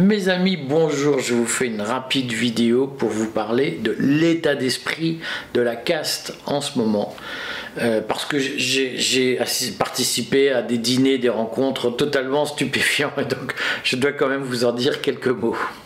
Mes amis, bonjour, je vous fais une rapide vidéo pour vous parler de l'état d'esprit de la caste en ce moment. Euh, parce que j'ai participé à des dîners, des rencontres totalement stupéfiants, et donc je dois quand même vous en dire quelques mots.